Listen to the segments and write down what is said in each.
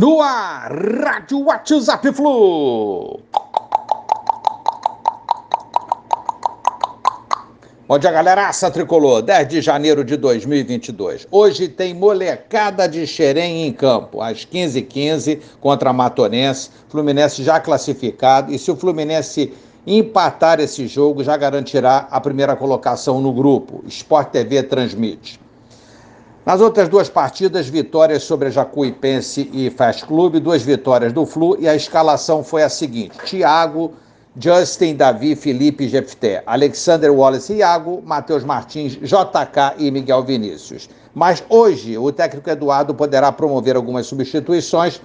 No ar, Rádio WhatsApp Flu. Bom dia, galeraça tricolor. 10 de janeiro de 2022. Hoje tem molecada de Xerém em campo, às 15h15 contra a Matonense. Fluminense já classificado. E se o Fluminense empatar esse jogo, já garantirá a primeira colocação no grupo. Sport TV transmite. Nas outras duas partidas, vitórias sobre Jacuipense e Fast Clube, duas vitórias do Flu e a escalação foi a seguinte: Thiago Justin, Davi, Felipe Jefté, Alexander Wallace Iago, Matheus Martins, JK e Miguel Vinícius. Mas hoje o técnico Eduardo poderá promover algumas substituições,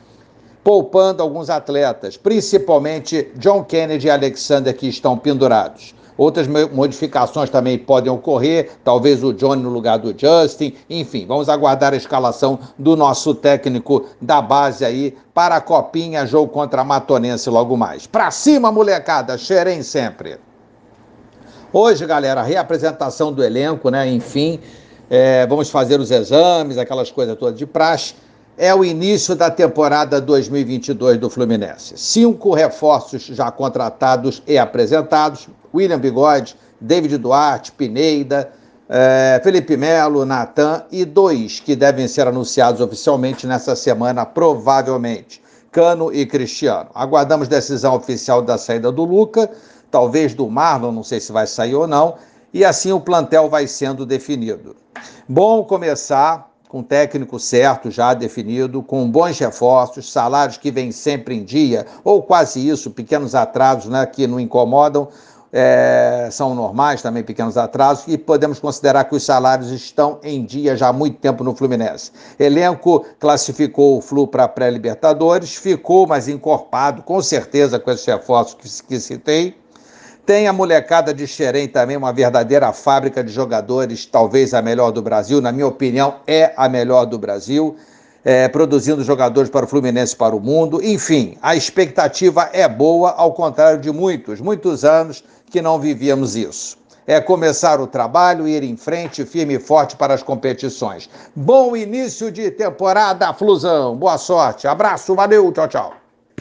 poupando alguns atletas, principalmente John Kennedy e Alexander, que estão pendurados. Outras modificações também podem ocorrer, talvez o Johnny no lugar do Justin, enfim, vamos aguardar a escalação do nosso técnico da base aí para a Copinha, jogo contra a Matonense logo mais. Pra cima, molecada, xerém sempre. Hoje, galera, reapresentação do elenco, né? Enfim, é, vamos fazer os exames, aquelas coisas todas de praxe é o início da temporada 2022 do Fluminense. Cinco reforços já contratados e apresentados: William Bigode, David Duarte, Pineida, eh, Felipe Melo, Natan e dois que devem ser anunciados oficialmente nessa semana, provavelmente. Cano e Cristiano. Aguardamos decisão oficial da saída do Luca, talvez do Marlon, não sei se vai sair ou não, e assim o plantel vai sendo definido. Bom começar com técnico certo já definido, com bons reforços, salários que vêm sempre em dia, ou quase isso, pequenos atrasos né, que não incomodam, é, são normais também, pequenos atrasos, e podemos considerar que os salários estão em dia já há muito tempo no Fluminense. Elenco classificou o Flu para pré-Libertadores, ficou mais encorpado, com certeza, com esses reforços que, que citei tem a molecada de Xerém também, uma verdadeira fábrica de jogadores, talvez a melhor do Brasil, na minha opinião, é a melhor do Brasil, é, produzindo jogadores para o Fluminense para o mundo. Enfim, a expectativa é boa, ao contrário de muitos, muitos anos que não vivíamos isso. É começar o trabalho, ir em frente, firme e forte para as competições. Bom início de temporada, Flusão. Boa sorte. Abraço, valeu, tchau, tchau.